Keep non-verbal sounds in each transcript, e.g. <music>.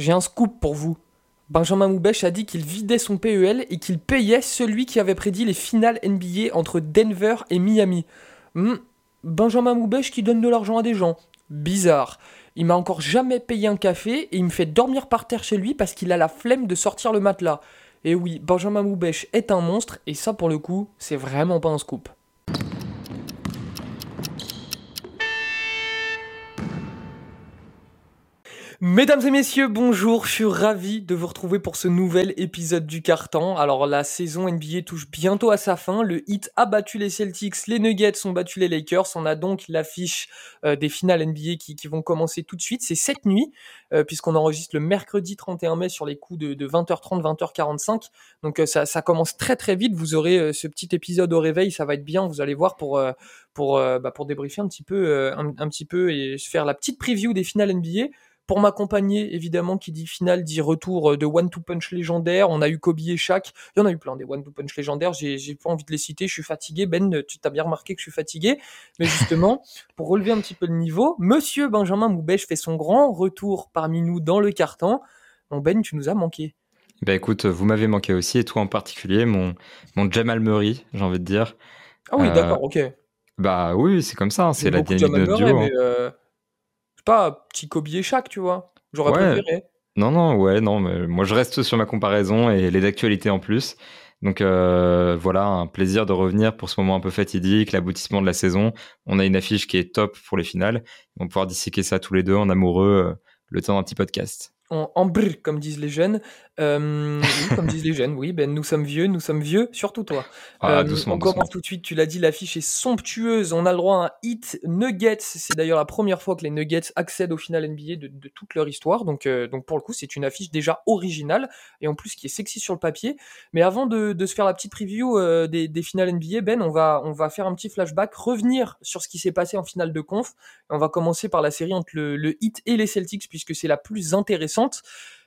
j'ai un scoop pour vous. Benjamin Moubèche a dit qu'il vidait son PEL et qu'il payait celui qui avait prédit les finales NBA entre Denver et Miami. Hmm, Benjamin Moubèche qui donne de l'argent à des gens. Bizarre. Il m'a encore jamais payé un café et il me fait dormir par terre chez lui parce qu'il a la flemme de sortir le matelas. Et oui, Benjamin Moubèche est un monstre et ça pour le coup, c'est vraiment pas un scoop. Mesdames et messieurs, bonjour, je suis ravi de vous retrouver pour ce nouvel épisode du Carton. Alors la saison NBA touche bientôt à sa fin, le Heat a battu les Celtics, les Nuggets ont battu les Lakers, on a donc l'affiche euh, des finales NBA qui, vont commencer tout de suite, c'est cette nuit, euh, puisqu'on enregistre le mercredi 31 mai sur les coups de, 20h30, 20h45, donc euh, ça, commence très très vite, vous aurez ce petit épisode au réveil, ça va être bien, vous allez voir pour, pour, bah, pour débriefer un petit, peu, un petit peu et faire la petite preview des finales NBA. Pour m'accompagner, évidemment, qui dit finale dit retour euh, de One Two Punch légendaire. On a eu Kobe et Shaq. Il y en a eu plein des One Two Punch légendaires. J'ai, j'ai pas envie de les citer. Je suis fatigué. Ben, tu t'as bien remarqué que je suis fatigué. Mais justement, <laughs> pour relever un petit peu le niveau, Monsieur Benjamin Moubèche fait son grand retour parmi nous dans le carton. Bon, Ben, tu nous as manqué. Bah écoute, vous m'avez manqué aussi, et toi en particulier, mon, mon Jamal Murray, j'ai envie de dire. Ah oui, d'accord, ok. Bah oui, c'est comme ça, hein, c'est la dynamique de notre duo. Hein. Euh, pas, petit Kobe et Shaq, tu vois. J'aurais préféré. Non, non, ouais, non, mais moi je reste sur ma comparaison et les actualités en plus. Donc euh, voilà, un plaisir de revenir pour ce moment un peu fatidique, l'aboutissement de la saison. On a une affiche qui est top pour les finales. On va pouvoir disséquer ça tous les deux en amoureux euh, le temps d'un petit podcast en, brr, comme disent les jeunes. Euh, oui, comme disent les jeunes, oui, ben nous sommes vieux, nous sommes vieux, surtout toi. Ah, euh, on commence tout de suite, tu l'as dit, l'affiche est somptueuse. On a le droit à un hit Nuggets. C'est d'ailleurs la première fois que les Nuggets accèdent au final NBA de, de toute leur histoire. Donc, euh, donc pour le coup, c'est une affiche déjà originale et en plus qui est sexy sur le papier. Mais avant de, de se faire la petite preview euh, des, des finales NBA, Ben, on va, on va faire un petit flashback, revenir sur ce qui s'est passé en finale de conf. On va commencer par la série entre le, le Heat et les Celtics puisque c'est la plus intéressante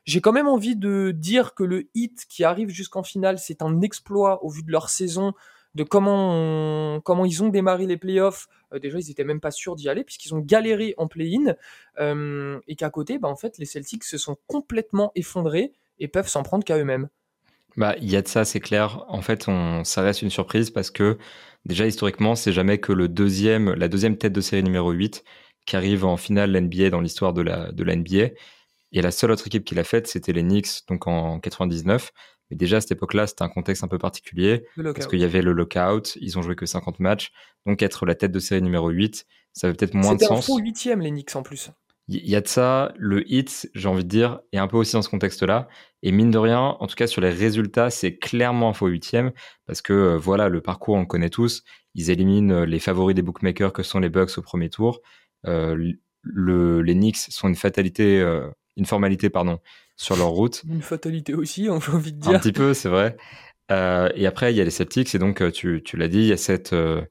j'ai quand même envie de dire que le hit qui arrive jusqu'en finale, c'est un exploit au vu de leur saison, de comment, comment ils ont démarré les playoffs. Euh, déjà, ils étaient même pas sûrs d'y aller puisqu'ils ont galéré en play-in. Euh, et qu'à côté, bah, en fait, les Celtics se sont complètement effondrés et peuvent s'en prendre qu'à eux-mêmes. Bah, il y a de ça, c'est clair. En fait, ça reste une surprise parce que déjà historiquement, c'est jamais que le deuxième, la deuxième tête de série numéro 8 qui arrive en finale NBA dans l'histoire de la, de la NBA. Et la seule autre équipe qui l'a faite, c'était les Knicks, donc en 99. Mais déjà, à cette époque-là, c'était un contexte un peu particulier. Parce qu'il y avait le lockout, ils ont joué que 50 matchs. Donc être la tête de série numéro 8, ça avait peut-être moins de sens. C'était un huitième, les Knicks, en plus. Il y a de ça, le hit, j'ai envie de dire, est un peu aussi dans ce contexte-là. Et mine de rien, en tout cas sur les résultats, c'est clairement un faux huitième, parce que euh, voilà, le parcours, on le connaît tous. Ils éliminent euh, les favoris des bookmakers que sont les Bucks au premier tour. Euh, le, les Knicks sont une fatalité euh, une formalité pardon, sur leur route. Une fatalité aussi, hein, j'ai envie de dire. Un petit peu, c'est vrai. Euh, et après, il y a les Celtics, et donc euh, tu, tu l'as dit, il y a cette. Euh,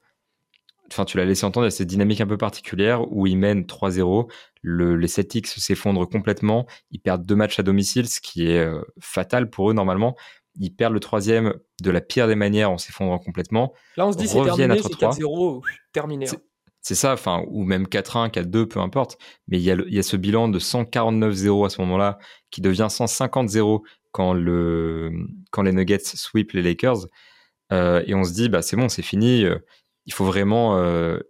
enfin, tu l'as laissé entendre, il y a cette dynamique un peu particulière où ils mènent 3-0. Le, les Celtics s'effondrent complètement. Ils perdent deux matchs à domicile, ce qui est fatal pour eux normalement. Ils perdent le troisième de la pire des manières en s'effondrant complètement. Là, on se dit c'est terminé, c'est 4-0, terminé. Hein. C'est ça, enfin, ou même 4-1, 4-2, peu importe. Mais il y, a ce bilan de 149-0 à ce moment-là, qui devient 150-0 quand, le, quand les Nuggets sweep les Lakers. Euh, et on se dit, bah, c'est bon, c'est fini. Euh, il faut vraiment. Euh,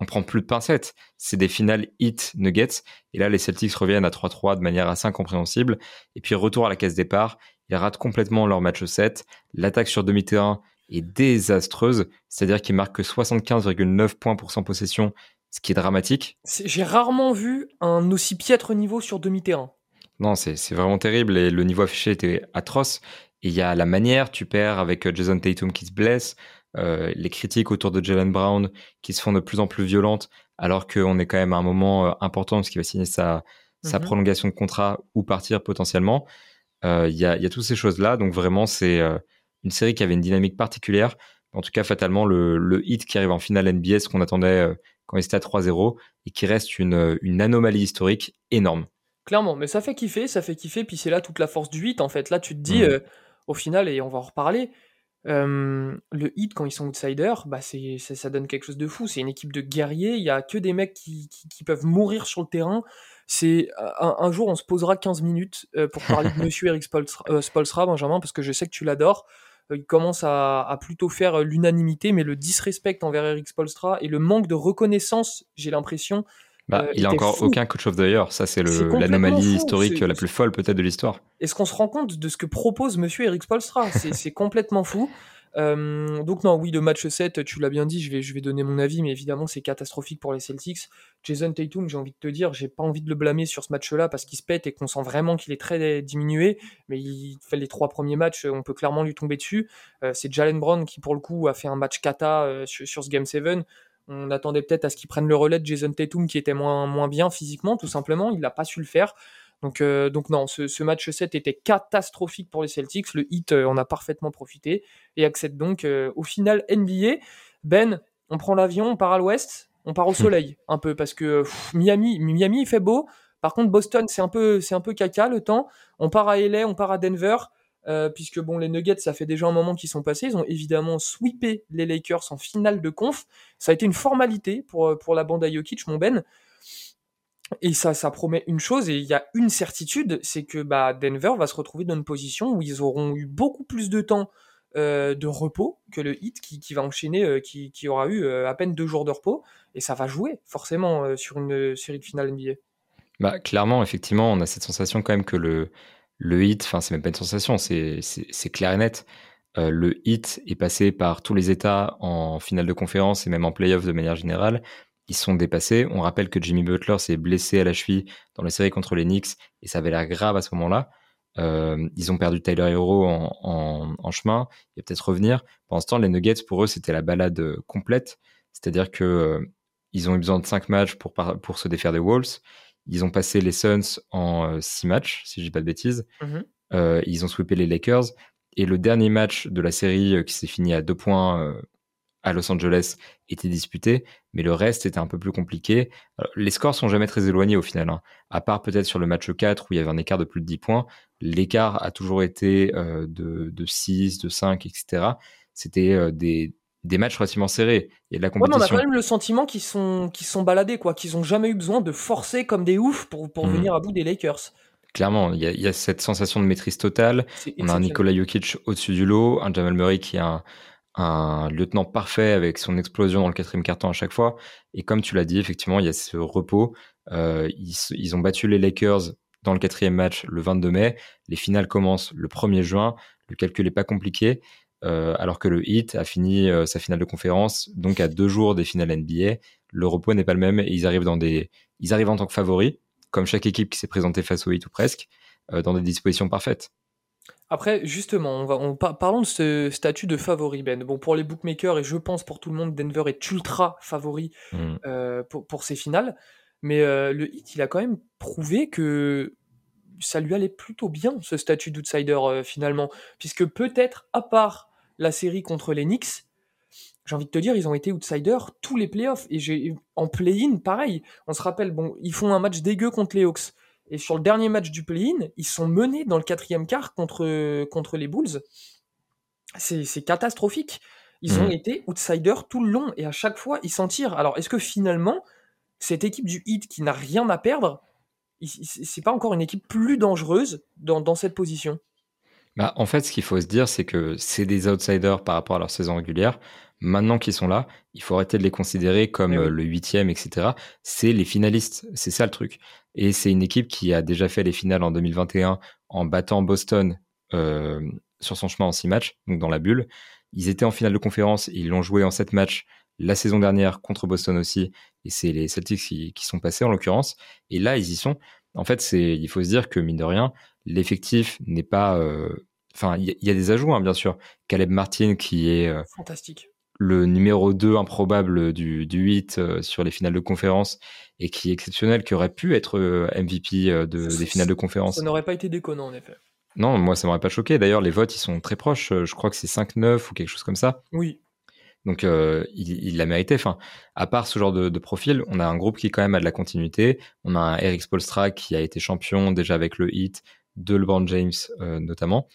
on prend plus de pincettes. C'est des finales hit Nuggets. Et là, les Celtics reviennent à 3-3 de manière assez incompréhensible. Et puis, retour à la case départ. Ils ratent complètement leur match 7. L'attaque sur demi-terrain est désastreuse, c'est-à-dire qu'il marque que 75,9 points pour son possession, ce qui est dramatique. J'ai rarement vu un aussi piètre niveau sur demi-terrain. Non, c'est vraiment terrible et le niveau affiché était atroce. Et il y a la manière, tu perds avec euh, Jason Tatum qui se blesse, euh, les critiques autour de Jalen Brown qui se font de plus en plus violentes, alors qu'on est quand même à un moment euh, important parce qu'il va signer sa, sa mhm. prolongation de contrat ou partir potentiellement. Il y, a, y, a, toutes ces choses-là, donc vraiment c'est une série qui avait une dynamique particulière. En tout cas, fatalement, le, hit qui arrive en finale NBA, ce qu'on attendait euh, quand il était à 3-0, et qui reste une, une anomalie historique énorme. Clairement, mais ça fait kiffer, ça fait kiffer, puis c'est là toute la force du hit, en fait. Là, tu te dis, mmh. euh, au final, et on va en reparler, euh, le hit, quand ils sont outsiders, bah c'est, ça, donne quelque chose de fou. C'est une équipe de guerriers, il y a que des mecs qui, qui, peuvent mourir sur le terrain. c'est un, jour on se posera 15 minutes pour parler de <laughs> Monsieur Eric Spolstra, Benjamin, parce que je sais que tu l'adores. Il commence à, à, plutôt faire l'unanimité, mais le disrespect envers Eric Spolstra et le manque de reconnaissance, j'ai l'impression, bah, il a encore aucun coach of the year. Ça, c'est l'anomalie historique la plus folle peut-être de l'histoire. Est-ce qu'on se rend compte de ce que propose Monsieur Eric Spolstra? C'est complètement fou. Euh, donc non, oui, le match 7, tu l'as bien dit, je vais, je vais donner mon avis, mais évidemment c'est catastrophique pour les Celtics. Jason Tatum, j'ai envie de te dire, j'ai pas envie de le blâmer sur ce match-là parce qu'il se pète et qu'on sent vraiment qu'il est très diminué, mais il fait les trois premiers matchs, on peut clairement lui tomber dessus. Euh, c'est Jalen Brown qui pour le coup a fait un match kata euh, sur, sur, ce Game 7. On attendait peut-être à ce qu'il prenne le relais de Jason Tatum qui était moins, moins bien physiquement, tout simplement. Il n'a pas su le faire. Donc, euh, donc non, ce, match 7 était catastrophique pour les Celtics. Le hit euh, en a parfaitement profité et accède donc euh, au final NBA. Ben, on prend l'avion, on part à l'ouest, on part au hmm. soleil un peu parce que Miami, Miami il fait beau. Par contre, Boston, c'est un peu, c'est un peu caca le temps. On part à LA, on part à Denver. Euh, puisque bon, les Nuggets, ça fait déjà un moment qu'ils sont passés. Ils ont évidemment sweepé les Lakers en finale de conf. Ça a été une formalité pour, euh, pour la bande à Jokic, mon Ben. Et ça, ça promet une chose, et il y a une certitude, c'est que bah, Denver va se retrouver dans une position où ils auront eu beaucoup plus de temps euh, de repos que le Heat qui, va enchaîner, qui, qui, aura eu à peine deux jours de repos, et ça va jouer forcément sur une série de finale NBA. Clairement, effectivement, on a cette sensation quand même que le, le hit, enfin c'est même pas une sensation, c'est clair et net. Euh, le hit est passé par tous les États en finale de conférence et même en playoff de manière générale. Ils sont dépassés. On rappelle que Jimmy Butler s'est blessé à la cheville dans la série contre les Knicks et ça avait l'air grave à ce moment-là. Euh, ils ont perdu Tyler Hero en, chemin. Il va peut-être revenir. Pendant ce temps, les Nuggets, pour eux, c'était la balade complète. C'est-à-dire que euh, ils ont eu besoin de cinq matchs pour, pour se défaire des Wolves. Ils ont passé les Suns en 6 euh, matchs, si je dis pas de bêtises. Euh, ils ont sweepé les Lakers. Et le dernier match de la série euh, qui s'est fini à deux points à Los Angeles était disputé, mais le reste était un peu plus compliqué. les scores sont jamais très éloignés au final, hein. à part peut-être sur le match 4 où il y avait un écart de plus de 10 points. L'écart a toujours été de, de 6, de 5, etc. C'était des, des matchs relativement serrés. Il y a de la compétition. on a quand même le sentiment qu'ils sont, qu'ils sont baladés, quoi, qu'ils ont jamais eu besoin de forcer comme des oufs pour, pour mhm. venir à bout des Lakers. Clairement, il y, a, cette sensation de maîtrise totale. On a un Nikola Jokic au-dessus du lot, un Jamal Murray qui est un, un lieutenant parfait avec son explosion dans le quatrième carton à chaque fois. Et comme tu l'as dit, effectivement, il y a ce repos. Euh, ils, ont battu les Lakers dans le quatrième match le 22 mai. Les finales commencent le 1er juin. Le calcul n'est pas compliqué. Euh, alors que le Heat a fini euh, sa finale de conférence, donc à deux jours des finales NBA. Le repos n'est pas le même et ils arrivent ils arrivent en tant que favoris, comme chaque équipe qui s'est présentée face au Heat ou presque, dans des dispositions parfaites. Après, justement, on va, on, parlons de ce statut de favori, Ben. Bon, pour les bookmakers et je pense pour tout le monde, Denver est ultra favori mm. pour, pour ces finales. Mais le Heat, il a quand même prouvé que ça lui allait plutôt bien, ce statut d'outsider, finalement. Puisque peut-être, à part la série contre les Knicks, j'ai envie de te dire, ils ont été outsiders tous les playoffs. Et j'ai en play-in, pareil. On se rappelle, bon, ils font un match dégueu contre les Hawks. Et sur le dernier match du play-in, ils sont menés dans le quatrième quart contre, contre les Bulls. C'est catastrophique. Ils ont mmh. été outsiders tout le long et à chaque fois, ils s'en tirent. Alors, est-ce que finalement, cette équipe du Heat qui n'a rien à perdre, c'est pas encore une équipe plus dangereuse dans, dans cette position? Bah, en fait, ce qu'il faut se dire, c'est que c'est des outsiders par rapport à leur saison régulière. Maintenant qu'ils sont là, il faut arrêter de les considérer comme eh euh, le huitième, etc. C'est les finalistes, c'est ça le truc. Et c'est une équipe qui a déjà fait les finales en 2021 en battant Boston euh, sur son chemin en six matchs, donc dans la bulle. Ils étaient en finale de conférence, ils l'ont joué en sept matchs la saison dernière contre Boston aussi, et c'est les Celtics qui, qui, sont passés en l'occurrence. Et là, ils y sont. En fait, c'est, il faut se dire que mine de rien, l'effectif n'est pas euh, Enfin, il y, a des ajouts, hein, bien sûr. Caleb Martin, qui est euh, fantastique. Le numéro 2 improbable du, du 8 euh, sur les finales de conférence et qui est exceptionnel, qui aurait pu être MVP de, des finales de conférence. Ça n'aurait pas été déconnant, en effet. Non, moi, ça m'aurait pas choqué. D'ailleurs, les votes, ils sont très proches. Je crois que c'est 5-9 ou quelque chose comme ça. Oui. Donc, il l'a mérité. Enfin, à part ce genre de, de, profil, on a un groupe qui, quand même, a de la continuité. On a un Eric Spolstra qui a été champion déjà avec le hit de LeBron James, notamment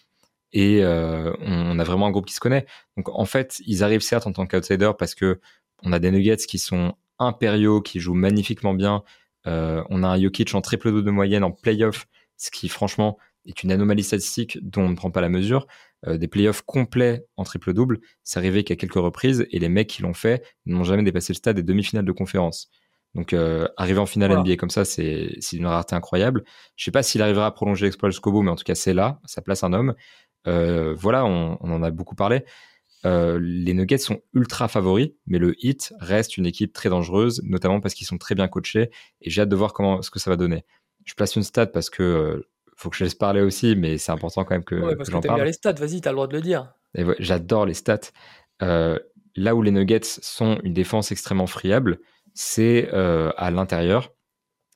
et euh, on, a vraiment un groupe qui se connaît. Donc en fait, ils arrivent certes en tant qu'outsiders parce que on a des Nuggets qui sont impériaux, qui jouent magnifiquement bien, on a un Jokic en triple double de moyenne en playoff, ce qui franchement est une anomalie statistique dont on ne prend pas la mesure. des playoffs complets en triple double, c'est arrivé qu'à quelques reprises et les mecs qui l'ont fait n'ont jamais dépassé le stade des demi-finales de conférence. Donc arriver en finale NBA comme ça, c'est une rareté incroyable. Je sais pas s'il arrivera à prolonger l'exploit jusqu'au bout, mais en tout cas c'est là, ça place un homme. voilà, on, on, en a beaucoup parlé. Euh, les Nuggets sont ultra favoris, mais le Heat reste une équipe très dangereuse, notamment parce qu'ils sont très bien coachés, et j'ai hâte de voir comment ce que ça va donner. Je place une stat parce que euh, faut que je laisse parler aussi, mais c'est important quand même que, ouais, parce que, j'en parle. bien les stats, vas-y, t'as le droit de le dire. J'adore les stats. Euh, là où les Nuggets sont une défense extrêmement friable, c'est à l'intérieur.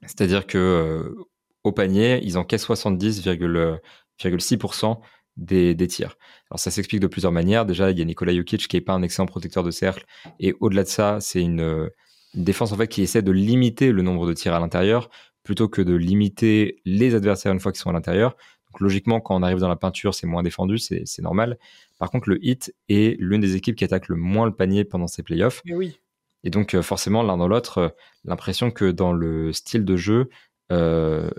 C'est-à-dire que au panier, ils encaissent 70,6% des, tirs. Alors ça s'explique de plusieurs manières. Déjà, il y a Nikola Jokic qui est pas un excellent protecteur de cercle. Et au-delà de ça, c'est une, défense en fait qui essaie de limiter le nombre de tirs à l'intérieur plutôt que de limiter les adversaires une fois qu'ils sont à l'intérieur. Donc logiquement, quand on arrive dans la peinture, c'est moins défendu, c'est normal. Par contre, le Heat est l'une des équipes qui attaque le moins le panier pendant ces playoffs. Et oui. Et donc euh, forcément, l'un dans l'autre, euh, l'impression que dans le style de jeu, euh,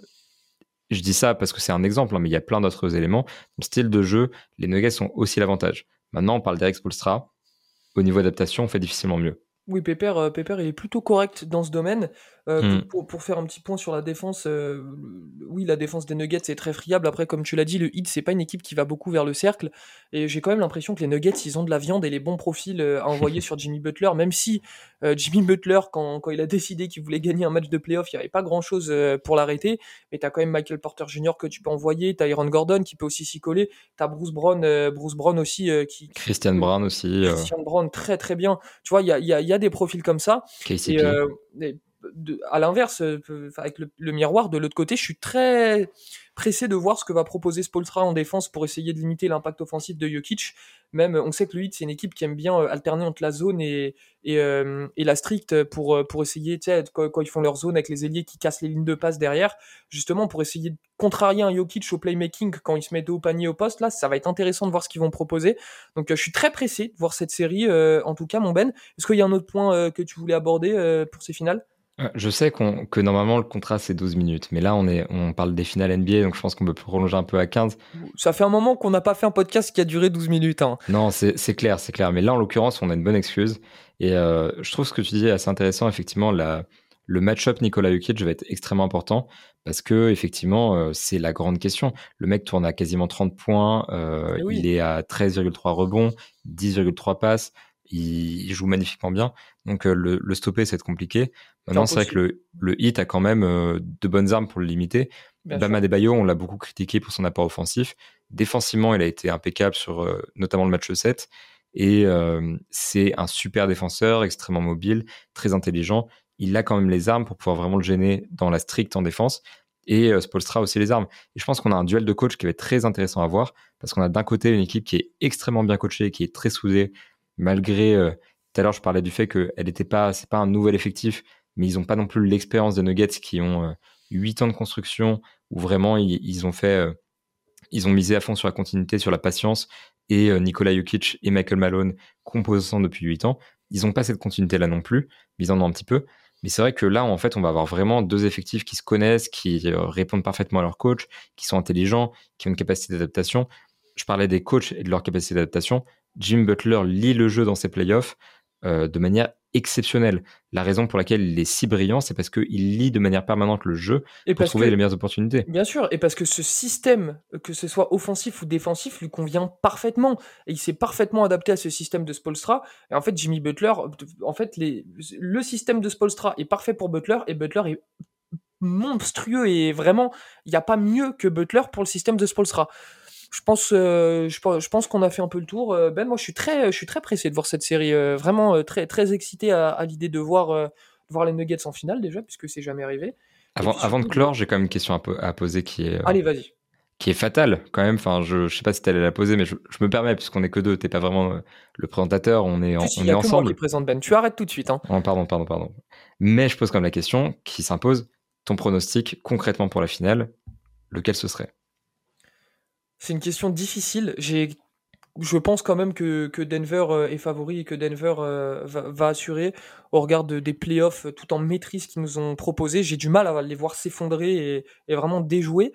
je dis ça parce que c'est un exemple, hein, mais il y a plein d'autres éléments. Dans le style de jeu, les Nuggets ont aussi l'avantage. Maintenant, on parle d'Eric Spolstra. Au niveau adaptation, on fait difficilement mieux. Oui, Pépère, Pépère, il est plutôt correct dans ce domaine. Euh, hmm. pour, faire un petit point sur la défense, euh, oui, la défense des Nuggets est très friable. Après, comme tu l'as dit, le Heat, c'est pas une équipe qui va beaucoup vers le cercle. Et j'ai quand même l'impression que les Nuggets, ils ont de la viande et les bons profils à <laughs> envoyer sur Jimmy Butler, même si Jimmy Butler, quand, il a décidé qu'il voulait gagner un match de playoff, il n'y avait pas grand chose pour l'arrêter. Mais tu as quand même Michael Porter Jr. que tu peux envoyer, tu as Aaron Gordon qui peut aussi s'y coller, tu as Bruce Brown, Bruce Brown aussi qui. Christian Brown aussi. Christian Brown, très très bien. Tu vois, il y a, y a, des profils comme ça. KCP à l'inverse, euh, avec le, miroir de l'autre côté, je suis très pressé de voir ce que va proposer Spolstra en défense pour essayer de limiter l'impact offensif de Jokic. Même, on sait que le Heat, c'est une équipe qui aime bien euh, alterner entre la zone et, euh, la stricte pour, pour essayer, tu sais, quand, ils font leur zone avec les ailiers qui cassent les lignes de passe derrière, justement pour essayer de contrarier un Jokic au playmaking quand il se met au panier au poste, là, ça va être intéressant de voir ce qu'ils vont proposer. Donc, je suis très pressé de voir cette série, en tout cas, mon Ben. Est-ce qu'il y a un autre point que tu voulais aborder pour ces finales? Je sais que normalement le contrat c'est 12 minutes, mais là on, est, on parle des finales NBA, donc je pense qu'on peut prolonger un peu à 15. Ça fait un moment qu'on n'a pas fait un podcast qui a duré 12 minutes. Hein. Non, c'est clair, c'est clair. Mais là en l'occurrence, on a une bonne excuse. Et euh, je trouve ce que tu dis assez intéressant. Effectivement, la, le match-up Nicolas Jokic va être extrêmement important parce que effectivement, euh, c'est la grande question. Le mec tourne à quasiment 30 points, euh, eh il est à 13,3 rebonds, 10,3 passes il, joue magnifiquement bien. Donc euh, le, le, stopper, c'est compliqué. Maintenant, c'est vrai que le, le hit a quand même euh, de bonnes armes pour le limiter. Bama Debayo, on l'a beaucoup critiqué pour son apport offensif. Défensivement, il a été impeccable sur euh, notamment le match 7. Et c'est un super défenseur, extrêmement mobile, très intelligent. Il a quand même les armes pour pouvoir vraiment le gêner dans la stricte en défense. Et Spolstra aussi les armes. Et je pense qu'on a un duel de coach qui va être très intéressant à voir parce qu'on a d'un côté une équipe qui est extrêmement bien coachée, qui est très soudée, malgré euh, tout à l'heure je parlais du fait qu'elle n'était pas c'est pas un nouvel effectif mais ils n'ont pas non plus l'expérience des Nuggets qui ont 8 euh, ans de construction où vraiment ils, ont fait euh, ils ont misé à fond sur la continuité sur la patience et Nikola Jokic et Michael Malone composant depuis 8 ans ils n'ont pas cette continuité là non plus mais ils en un petit peu mais c'est vrai que là, en fait, on va avoir vraiment deux effectifs qui se connaissent, qui répondent parfaitement à leur coach, qui sont intelligents, qui ont une capacité d'adaptation. Je parlais des coachs et de leur capacité d'adaptation. Jim Butler lit le jeu dans ses playoffs euh, de manière exceptionnelle. La raison pour laquelle il est si brillant, c'est parce qu'il lit de manière permanente le jeu et pour trouver les meilleures opportunités. Bien sûr, et parce que ce système, que ce soit offensif ou défensif, lui convient parfaitement. Et il s'est parfaitement adapté à ce système de Spolstra. Et en fait, Jimmy Butler, en fait, les, le système de Spolstra est parfait pour Butler et Butler est monstrueux et vraiment, il n'y a pas mieux que Butler pour le système de Spolstra je pense, euh, je, pense qu'on a fait un peu le tour. Euh, ben, moi, je suis très, je suis très pressé de voir cette série. Euh, vraiment très, très excité à, l'idée de voir, voir les Nuggets en finale déjà, puisque c'est jamais arrivé. Avant, avant de clore, j'ai quand même une question à, à poser qui est. Allez, vas-y. Qui est fatale quand même. Enfin, je, je sais pas si tu allais la poser, mais je, me permets puisqu'on est que deux. T'es pas vraiment le présentateur. On est, on est ensemble. Qui présente Ben. Tu arrêtes tout de suite. Hein. Oh, pardon, pardon, pardon. Mais je pose quand même la question qui s'impose. Ton pronostic concrètement pour la finale, lequel ce serait? C'est une question difficile. J'ai je pense quand même que, que Denver euh, est favori et que Denver euh, va, assurer au regard de, des playoffs tout en maîtrise qu'ils nous ont proposé. J'ai du mal à les voir s'effondrer et, vraiment déjouer.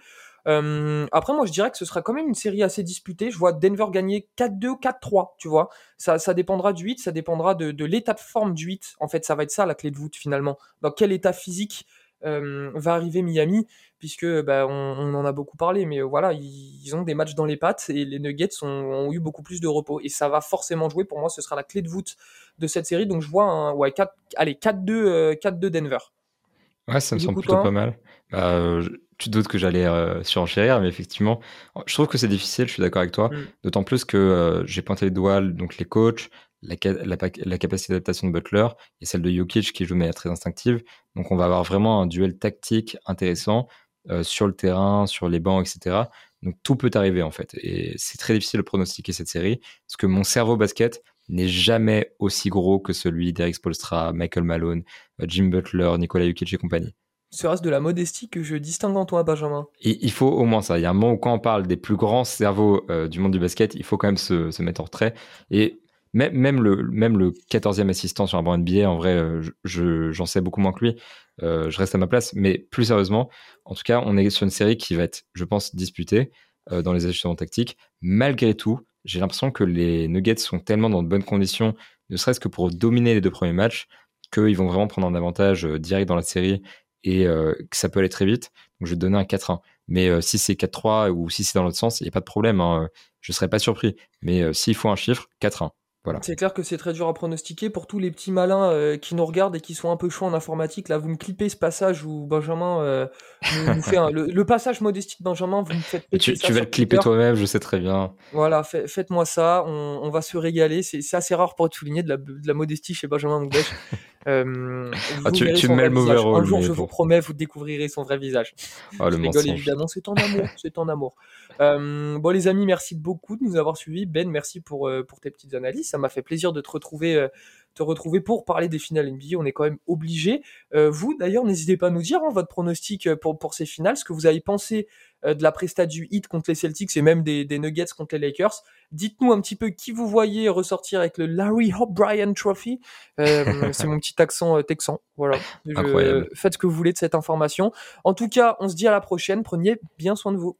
Euh, après, moi, je dirais que ce sera quand même une série assez disputée. Je vois Denver gagner 4-2 ou 4-3, tu vois. Ça, ça dépendra du 8, ça dépendra de, de l'état de forme du 8. En fait, ça va être ça la clé de voûte finalement. Dans quel état physique euh, va arriver Miami, puisque bah, on, en a beaucoup parlé, mais voilà, ils, ont des matchs dans les pattes et les Nuggets ont, eu beaucoup plus de repos. Et ça va forcément jouer. Pour moi, ce sera la clé de voûte de cette série. Donc je vois un ouais, 4, allez, 4-2 euh, Denver. Ouais, ça me semble plutôt pas mal. Bah, tu doutes que j'allais euh, surenchérir, mais effectivement, je trouve que c'est difficile, je suis d'accord avec toi. Mm. D'autant plus que j'ai pointé les doigts, donc les coachs, la, la, capacité d'adaptation de Butler et celle de Jokic qui joue de manière très instinctive. Donc on va avoir vraiment un duel tactique intéressant euh, sur le terrain, sur les bancs, etc. Donc tout peut arriver en fait. Et c'est très difficile de pronostiquer cette série parce que mon cerveau basket n'est jamais aussi gros que celui d'Eric Spolstra, Michael Malone, euh, Jim Butler, Nicolas Jokic et compagnie. Serait-ce de la modestie que je distingue en toi, Benjamin? Et Il faut au moins ça. Il y a un moment où quand on parle des plus grands cerveaux euh, du monde du basket, il faut quand même se, se mettre en retrait. Et même, le, même le 14e assistant sur un banc NBA, en vrai, euh, je, j'en sais beaucoup moins que lui. Euh, je reste à ma place. Mais plus sérieusement, en tout cas, on est sur une série qui va être, je pense, disputée euh, dans les ajustements tactiques. Malgré tout, j'ai l'impression que les Nuggets sont tellement dans de bonnes conditions, ne serait-ce que pour dominer les deux premiers matchs, qu'ils vont vraiment prendre un avantage direct dans la série et que ça peut aller très vite. Donc je vais donner un 4-1. Mais si c'est 4-3 ou si c'est dans l'autre sens, il n'y a pas de problème. Hein. Je ne serais pas surpris. Mais s'il faut un chiffre, 4-1. C'est clair que c'est très dur à pronostiquer pour tous les petits malins euh, qui nous regardent et qui sont un peu chauds en informatique. Là, vous me clippez ce passage où Benjamin euh, nous, fait le, passage modestique de Benjamin. Vous me faites tu, tu vas le clipper toi-même, je sais très bien. Voilà, faites-moi ça. On, va se régaler. C'est assez rare pour être souligné de la, de la modestie chez Benjamin. <laughs> Euh, ah, tu, tu mets le mauvais rôle. Un jour, je vous promets, vous découvrirez son vrai visage. Oh, le rigole, évidemment, c'est en amour. <laughs> c'est en amour. Euh, bon, les amis, merci beaucoup de nous avoir suivis. Ben, merci pour, euh, pour tes petites analyses. Ça m'a fait plaisir de te retrouver, te retrouver pour parler des finales NBA. On est quand même obligé. vous, d'ailleurs, n'hésitez pas à nous dire hein, votre pronostic pour, pour ces finales, ce que vous avez pensé de la presta du hit contre les Celtics et même des, des Nuggets contre les Lakers. Dites-nous un petit peu qui vous voyez ressortir avec le Larry O'Brien Trophy. <laughs> c'est mon petit accent texan. Voilà. Incroyable. faites ce que vous voulez de cette information. En tout cas, on se dit à la prochaine. Prenez bien soin de vous.